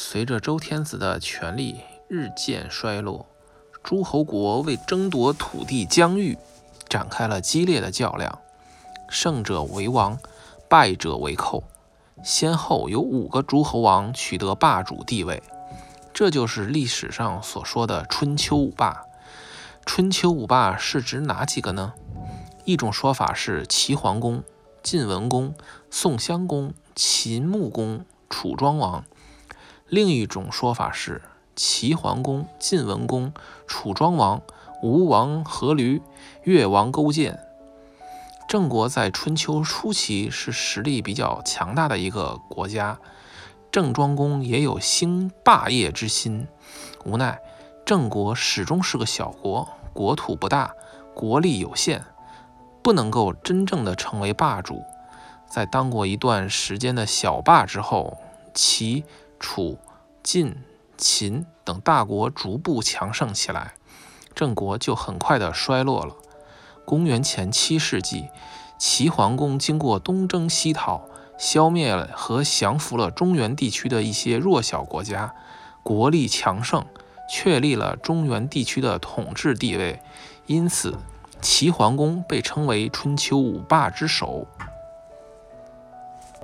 随着周天子的权力日渐衰落，诸侯国为争夺土地疆域展开了激烈的较量，胜者为王，败者为寇。先后有五个诸侯王取得霸主地位，这就是历史上所说的春秋五霸。春秋五霸是指哪几个呢？一种说法是齐桓公、晋文公、宋襄公、秦穆公、楚庄王；另一种说法是齐桓公、晋文公、楚庄王、吴王阖闾、越王勾践。郑国在春秋初期是实力比较强大的一个国家，郑庄公也有兴霸业之心，无奈郑国始终是个小国，国土不大，国力有限，不能够真正的成为霸主。在当过一段时间的小霸之后，齐、楚、晋、秦等大国逐步强盛起来，郑国就很快的衰落了。公元前七世纪，齐桓公经过东征西讨，消灭了和降服了中原地区的一些弱小国家，国力强盛，确立了中原地区的统治地位。因此，齐桓公被称为春秋五霸之首。